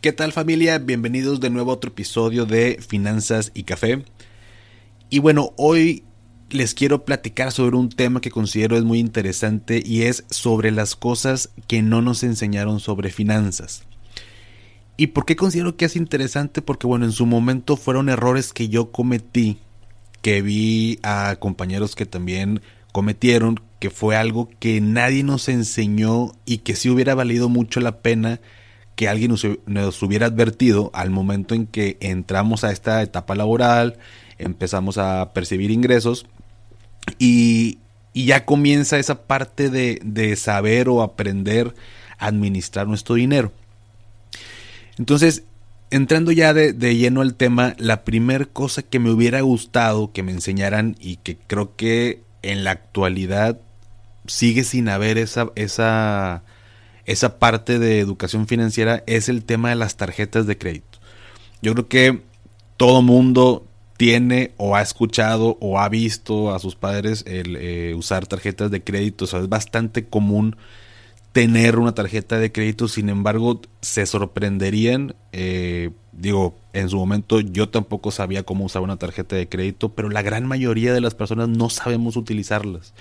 ¿Qué tal familia? Bienvenidos de nuevo a otro episodio de Finanzas y Café. Y bueno, hoy les quiero platicar sobre un tema que considero es muy interesante y es sobre las cosas que no nos enseñaron sobre finanzas. ¿Y por qué considero que es interesante? Porque bueno, en su momento fueron errores que yo cometí, que vi a compañeros que también cometieron, que fue algo que nadie nos enseñó y que sí hubiera valido mucho la pena que alguien nos, hubiera advertido al momento en que entramos a esta etapa laboral, empezamos a percibir ingresos y, ya comienza esa parte de, saber o aprender a administrar nuestro dinero. Entonces, entrando ya de, lleno al tema, la primera cosa que me hubiera gustado que me enseñaran y que creo que en la actualidad sigue sin haber esa, esa esa parte de educación financiera es el tema de las tarjetas de crédito. Yo creo que todo mundo tiene o ha escuchado o ha visto a sus padres el, eh, usar tarjetas de crédito. O sea, es bastante común tener una tarjeta de crédito. Sin embargo, se sorprenderían. Eh, digo, en su momento yo tampoco sabía cómo usar una tarjeta de crédito, pero la gran mayoría de las personas no sabemos utilizarlas.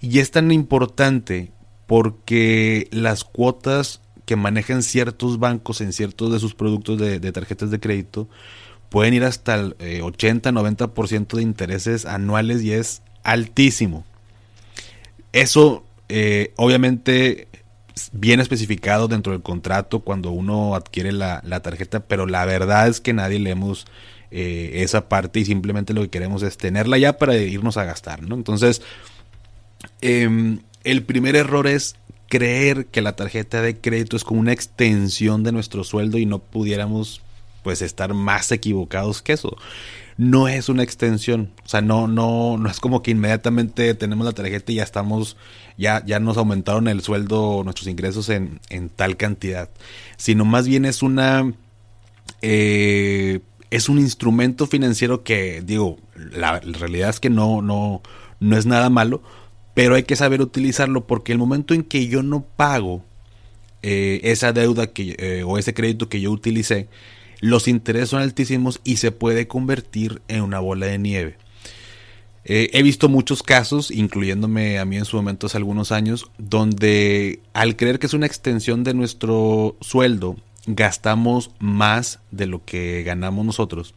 Y es tan importante porque las cuotas que manejan ciertos bancos en ciertos de sus productos de, tarjetas de crédito pueden ir hasta el 80-90% eh, de intereses anuales y es altísimo. Eso eh, obviamente bien especificado dentro del contrato cuando uno adquiere la, tarjeta, pero la verdad es que nadie leemos eh, esa parte y simplemente lo que queremos es tenerla ya para irnos a gastar, ¿no? Entonces, em, el primer error es creer que la tarjeta de crédito es como una extensión de nuestro sueldo y no pudiéramos pues estar más equivocados que eso. No es una extensión, o sea, no no no es como que inmediatamente tenemos la tarjeta y ya estamos ya ya nos aumentaron el sueldo, nuestros ingresos en, en tal cantidad, sino más bien es una eh, es un instrumento financiero que digo, la, la realidad es que no no no es nada malo, pero hay que saber utilizarlo porque el momento en que yo no pago eh, esa deuda que, eh, o ese crédito que yo utilicé, los intereses son altísimos y se puede convertir en una bola de nieve. Eh, he visto muchos casos, incluyéndome a mí en su momento hace algunos años, donde al creer que es una extensión de nuestro sueldo, gastamos más de lo que ganamos nosotros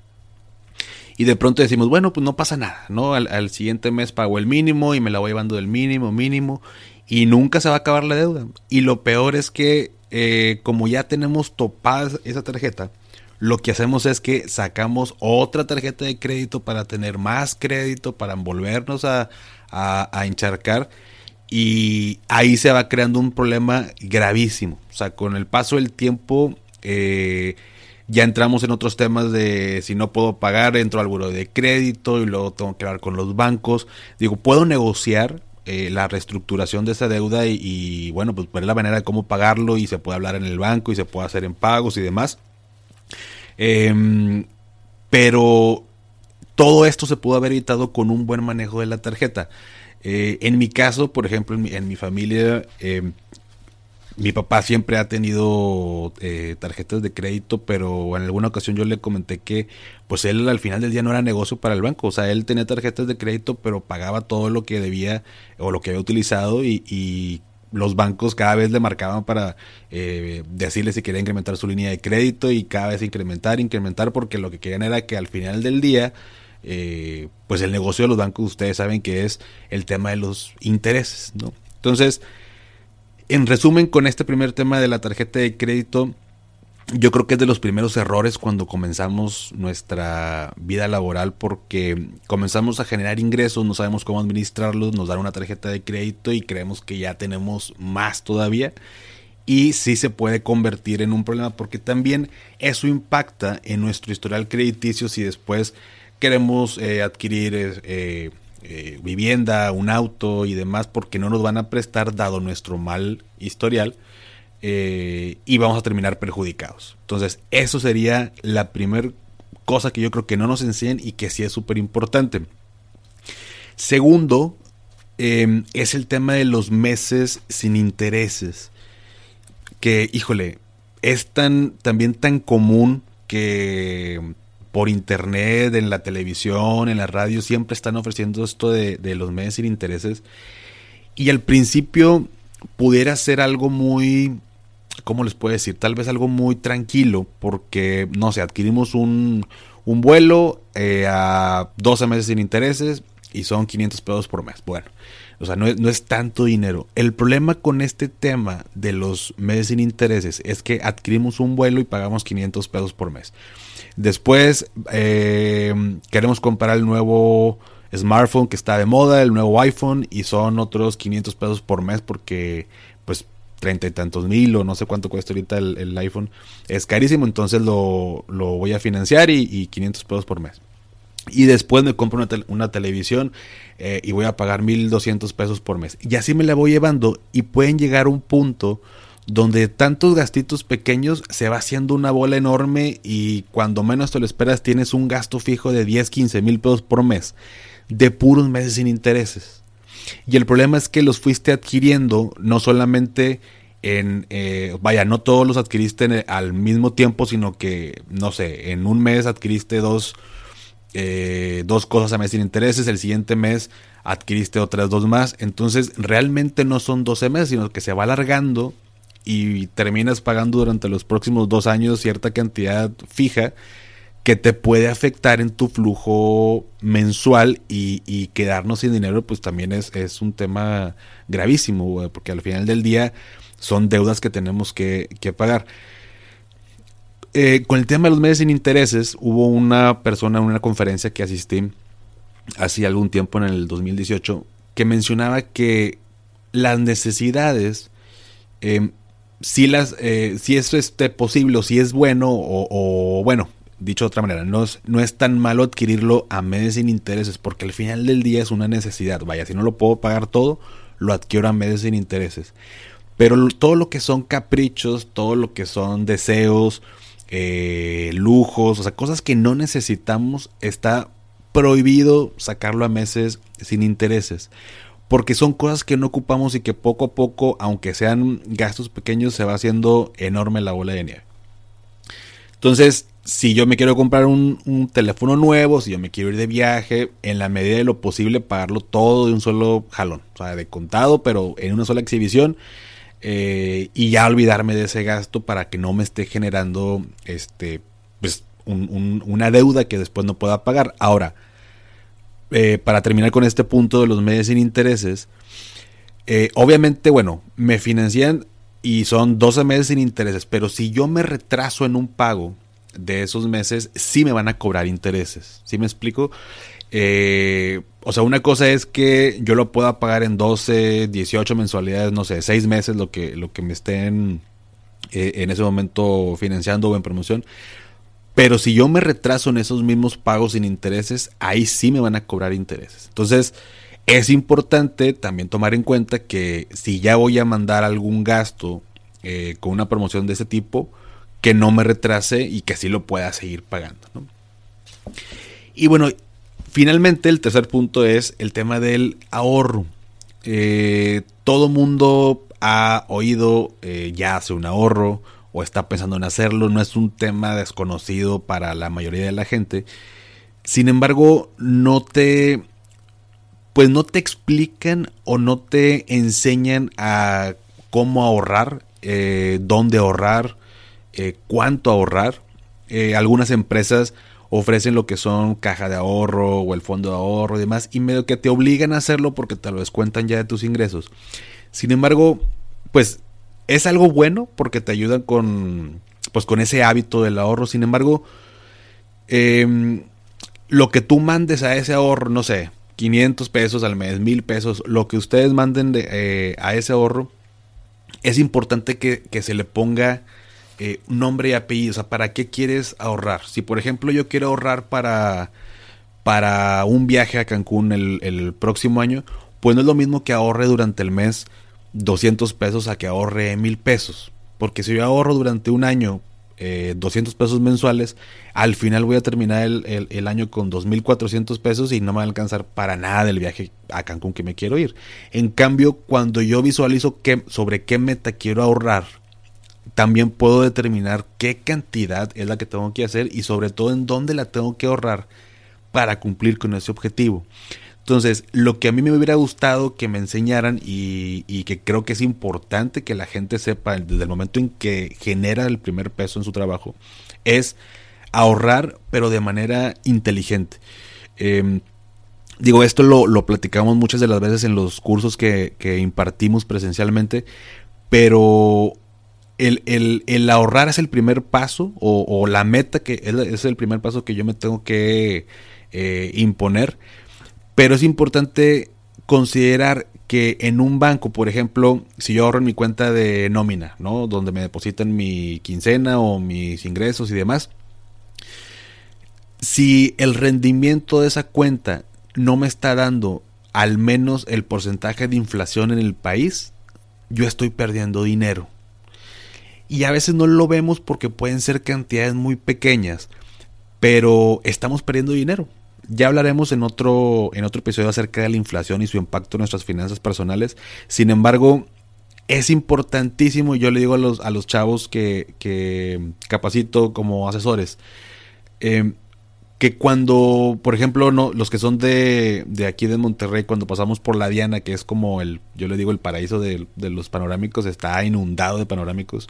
y de pronto decimos, bueno, pues no pasa nada, ¿no? Al, siguiente mes pago el mínimo y me la voy llevando del mínimo, mínimo, y nunca se va a acabar la deuda. Y lo peor es que eh, como ya tenemos topada esa tarjeta, lo que hacemos es que sacamos otra tarjeta de crédito para tener más crédito, para volvernos a, a, encharcar. Y ahí se va creando un problema gravísimo. O sea, con el paso del tiempo, eh, ya entramos en otros temas de si no puedo pagar, entro al buro de crédito y luego tengo que hablar con los bancos. Digo, puedo negociar eh, la reestructuración de esa deuda y, bueno, pues ver la manera de cómo pagarlo y se puede hablar en el banco y se puede hacer en pagos y demás. Em, pero todo esto se pudo haber evitado con un buen manejo de la tarjeta. Eh, en mi caso, por ejemplo, en mi, en mi familia, em, mi papá siempre ha tenido eh, tarjetas de crédito, pero en alguna ocasión yo le comenté que pues él al final del día no era negocio para el banco. O sea, él tenía tarjetas de crédito, pero pagaba todo lo que debía o lo que había utilizado y, los bancos cada vez le marcaban para eh, decirle si quería incrementar su línea de crédito y cada vez incrementar, incrementar, porque lo que querían era que al final del día, eh, pues el negocio de los bancos, ustedes saben que es el tema de los intereses, ¿no? Entonces, en resumen, con este primer tema de la tarjeta de crédito, yo creo que es de los primeros errores cuando comenzamos nuestra vida laboral porque comenzamos a generar ingresos, no sabemos cómo administrarlos, nos dan una tarjeta de crédito y creemos que ya tenemos más todavía. Y sí se puede convertir en un problema porque también eso impacta en nuestro historial crediticio si después queremos eh, adquirir eh, eh, vivienda, un auto y demás porque no nos van a prestar dado nuestro mal historial y vamos a terminar perjudicados. Entonces, eso sería la primera cosa que yo creo que no nos enseñan y que sí es súper importante. Segundo, es el tema de los meses sin intereses. Que, híjole, es tan, también tan común que por internet, en la televisión, en la radio, siempre están ofreciendo esto de, los meses sin intereses. Y al principio pudiera ser algo muy, ¿cómo les puedo decir? Tal vez algo muy tranquilo, porque, no sé, adquirimos un, vuelo eh, a 12 meses sin intereses y son 500 pesos por mes. Bueno, o sea, no es, no es, tanto dinero. El problema con este tema de los meses sin intereses es que adquirimos un vuelo y pagamos 500 pesos por mes. Después eh, queremos comprar el nuevo smartphone que está de moda, el nuevo iPhone, y son otros 500 pesos por mes porque pues treinta y tantos mil o no sé cuánto cuesta ahorita el, iPhone. Es carísimo, entonces lo, voy a financiar y, y 500 pesos por mes. Y después me compro una, televisión eh, y voy a pagar 1200 pesos por mes. Y así me la voy llevando y pueden llegar a un punto donde tantos gastitos pequeños se va haciendo una bola enorme y cuando menos te lo esperas tienes un gasto fijo de 10, 15 mil pesos por mes de puros meses sin intereses. Y el problema es que los fuiste adquiriendo no solamente en, eh, vaya, no todos los adquiriste al mismo tiempo, sino que, no sé, en un mes adquiriste dos, eh, dos cosas a mes sin intereses, el siguiente mes adquiriste otras dos más, entonces realmente no son 12 meses, sino que se va alargando y terminas pagando durante los próximos dos años cierta cantidad fija que te puede afectar en tu flujo mensual y, quedarnos sin dinero pues también es, es un tema gravísimo porque al final del día son deudas que tenemos que, pagar. Eh, con el tema de los meses sin intereses hubo una persona en una conferencia que asistí hace algún tiempo en el 2018 que mencionaba que las necesidades eh, si, las, eh, es este, posible o si es bueno o, bueno, dicho de otra manera, no es, no es tan malo adquirirlo a meses sin intereses porque al final del día es una necesidad. Vaya, si no lo puedo pagar todo, lo adquiero a meses sin intereses. Pero todo lo que son caprichos, todo lo que son deseos, eh, lujos, o sea, cosas que no necesitamos, está prohibido sacarlo a meses sin intereses porque son cosas que no ocupamos y que poco a poco, aunque sean gastos pequeños, se va haciendo enorme la bola de nieve. Entonces, si yo me quiero comprar un, teléfono nuevo, si yo me quiero ir de viaje, en la medida de lo posible pagarlo todo de un solo jalón, o sea, de contado, pero en una sola exhibición, eh, y ya olvidarme de ese gasto para que no me esté generando este, pues, una deuda que después no pueda pagar. Ahora, eh, para terminar con este punto de los meses sin intereses, eh, obviamente, bueno, me financian y son 12 meses sin intereses, pero si yo me retraso en un pago de esos meses, sí me van a cobrar intereses. ¿Sí me explico? Eh, o sea, una cosa es que yo lo pueda pagar en 12, 18 mensualidades, no sé, 6 meses, lo que, lo que me estén en ese momento financiando o en promoción. Pero si yo me retraso en esos mismos pagos sin intereses, ahí sí me van a cobrar intereses. Entonces, es importante también tomar en cuenta que si ya voy a mandar algún gasto eh, con una promoción de ese tipo, que no me retrase y que sí lo pueda seguir pagando. Y bueno, finalmente el tercer punto es el tema del ahorro. Eh, todo mundo ha oído eh, ya hace un ahorro o está pensando en hacerlo, no es un tema desconocido para la mayoría de la gente. Sin embargo, no te pues no te explican o no te enseñan a cómo ahorrar, eh, dónde ahorrar, eh, cuánto ahorrar. Eh, algunas empresas ofrecen lo que son caja de ahorro o el fondo de ahorro y demás, y medio que te obligan a hacerlo porque te lo descuentan ya de tus ingresos. Sin embargo, pues es algo bueno porque te ayudan con, pues, con ese hábito del ahorro. Sin embargo, em, lo que tú mandes a ese ahorro, no sé, 500 pesos al mes, 1000 pesos, lo que ustedes manden de, eh, a ese ahorro, es importante que, se le ponga eh, nombre y apellido. O sea, ¿para qué quieres ahorrar? Si, por ejemplo, yo quiero ahorrar para para un viaje a Cancún el, el próximo año, pues no es lo mismo que ahorre durante el mes 200 pesos a que ahorre mil pesos. Porque si yo ahorro durante un año 200 eh, pesos mensuales, al final voy a terminar el, año con 2.400 pesos y no me va a alcanzar para nada del viaje a Cancún que me quiero ir. En cambio, cuando yo visualizo sobre qué meta quiero ahorrar, también puedo determinar qué cantidad es la que tengo que hacer y sobre todo en dónde la tengo que ahorrar para cumplir con ese objetivo. Entonces, lo que a mí me hubiera gustado que me enseñaran y, que creo que es importante que la gente sepa desde el momento en que genera el primer peso en su trabajo, es ahorrar, pero de manera inteligente. Em, digo, esto lo, platicamos muchas de las veces en los cursos que, impartimos presencialmente, pero el, ahorrar es el primer paso o, la meta que es, el primer paso que yo me tengo que eh, imponer pero es importante considerar que en un banco, por ejemplo, si yo ahorro en mi cuenta de nómina, ¿no? Donde me depositan mi quincena o mis ingresos y demás, si el rendimiento de esa cuenta no me está dando al menos el porcentaje de inflación en el país, yo estoy perdiendo dinero. Y a veces no lo vemos porque pueden ser cantidades muy pequeñas, pero estamos perdiendo dinero. Ya hablaremos en otro, en otro episodio acerca de la inflación y su impacto en nuestras finanzas personales. Sin embargo, es importantísimo, y yo le digo a los, a los chavos que, que capacito como asesores, eh, que cuando, por ejemplo, no, los que son de, de, aquí de Monterrey, cuando pasamos por la Diana, que es como el, yo le digo, el paraíso de, de los panorámicos, está inundado de panorámicos.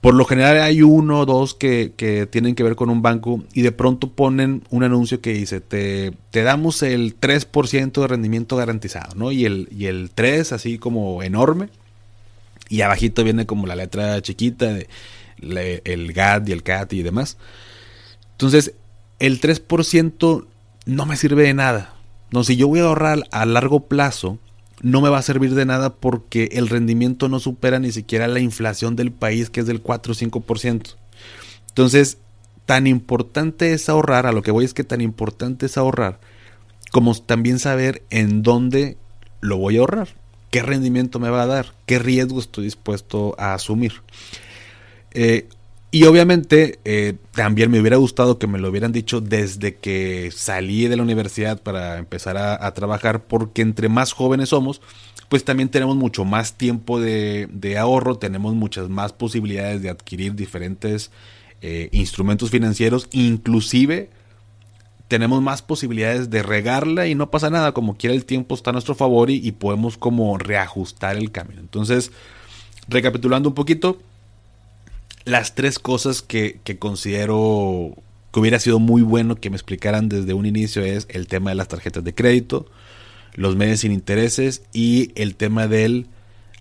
Por lo general hay uno o dos que, tienen que ver con un banco y de pronto ponen un anuncio que dice, te, te damos el 3% de rendimiento garantizado, ¿no? Y el, y el 3 así como enorme. Y abajito viene como la letra chiquita, de, el GAT y el CAT y demás. Entonces, el 3% no me sirve de nada. No, si yo voy a ahorrar a largo plazo, no me va a servir de nada porque el rendimiento no supera ni siquiera la inflación del país que es del 4 o 5%. Entonces, tan importante es ahorrar, a lo que voy es que tan importante es ahorrar, como también saber en dónde lo voy a ahorrar, qué rendimiento me va a dar, qué riesgo estoy dispuesto a asumir. Eh, y obviamente eh, también me hubiera gustado que me lo hubieran dicho desde que salí de la universidad para empezar a, trabajar, porque entre más jóvenes somos, pues también tenemos mucho más tiempo de, ahorro, tenemos muchas más posibilidades de adquirir diferentes eh, instrumentos financieros, inclusive tenemos más posibilidades de regarla y no pasa nada, como quiera el tiempo está a nuestro favor y podemos como reajustar el camino. Entonces, recapitulando un poquito, las tres cosas que, considero que hubiera sido muy bueno que me explicaran desde un inicio es el tema de las tarjetas de crédito, los medios sin intereses y el tema del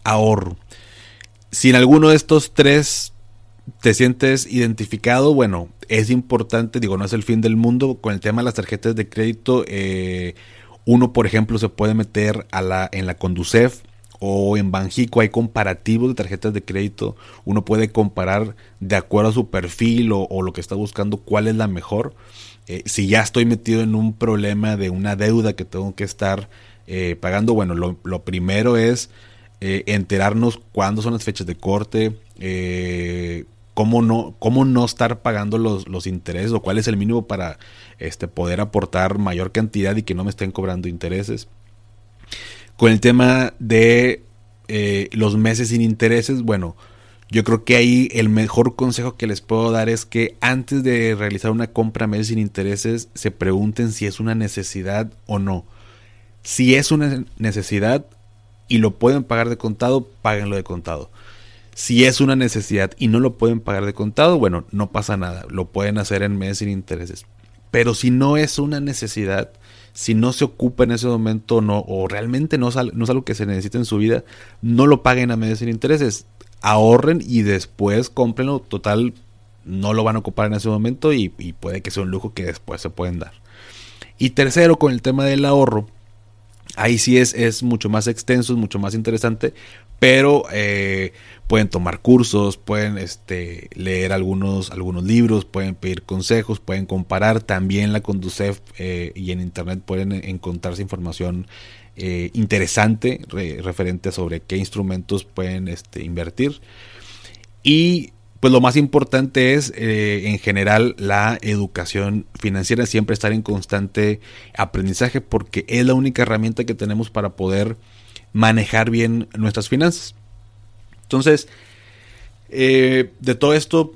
ahorro. Si en alguno de estos tres te sientes identificado, bueno, es importante, digo, no es el fin del mundo, con el tema de las tarjetas de crédito, eh, uno, por ejemplo, se puede meter a la, en la Conducef, o en Banjico hay comparativos de tarjetas de crédito. Uno puede comparar de acuerdo a su perfil o, lo que está buscando cuál es la mejor. Eh, si ya estoy metido en un problema de una deuda que tengo que estar eh, pagando, bueno, lo, primero es eh, enterarnos cuándo son las fechas de corte, cómo, no, cómo no estar pagando los, los, intereses o cuál es el mínimo para este, poder aportar mayor cantidad y que no me estén cobrando intereses. Con el tema de eh, los meses sin intereses, bueno, yo creo que ahí el mejor consejo que les puedo dar es que antes de realizar una compra a meses sin intereses, se pregunten si es una necesidad o no. Si es una necesidad y lo pueden pagar de contado, páguenlo de contado. Si es una necesidad y no lo pueden pagar de contado, bueno, no pasa nada, lo pueden hacer en meses sin intereses. Pero si no es una necesidad, si no se ocupa en ese momento no, o realmente no, es algo que se necesita en su vida, no lo paguen a meses sin intereses. Ahorren y después cómprenlo. Total, no lo van a ocupar en ese momento y, puede que sea un lujo que después se pueden dar. Y tercero, con el tema del ahorro, Ahí sí es, es mucho más extenso, es mucho más interesante, pero eh, pueden tomar cursos, pueden este, leer algunos, algunos libros, pueden pedir consejos, pueden comparar también la Conducef eh, y en internet pueden encontrarse información eh, interesante referente sobre qué instrumentos pueden este, invertir. Y pues lo más importante es eh, en general la educación financiera, siempre estar en constante aprendizaje porque es la única herramienta que tenemos para poder manejar bien nuestras finanzas. Entonces, eh, de todo esto,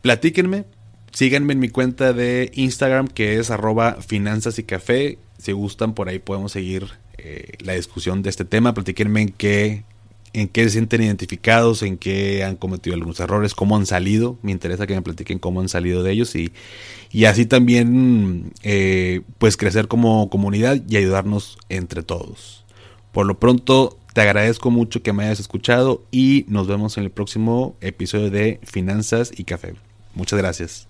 platíquenme, síganme en mi cuenta de Instagram que es arroba finanzas y café. Si gustan, por ahí podemos seguir eh, la discusión de este tema. Platíquenme en qué en qué se sienten identificados, en qué han cometido algunos errores, cómo han salido. Me interesa que me platiquen cómo han salido de ellos y, y así también eh, pues crecer como comunidad y ayudarnos entre todos. Por lo pronto te agradezco mucho que me hayas escuchado y nos vemos en el próximo episodio de Finanzas y Café. Muchas gracias.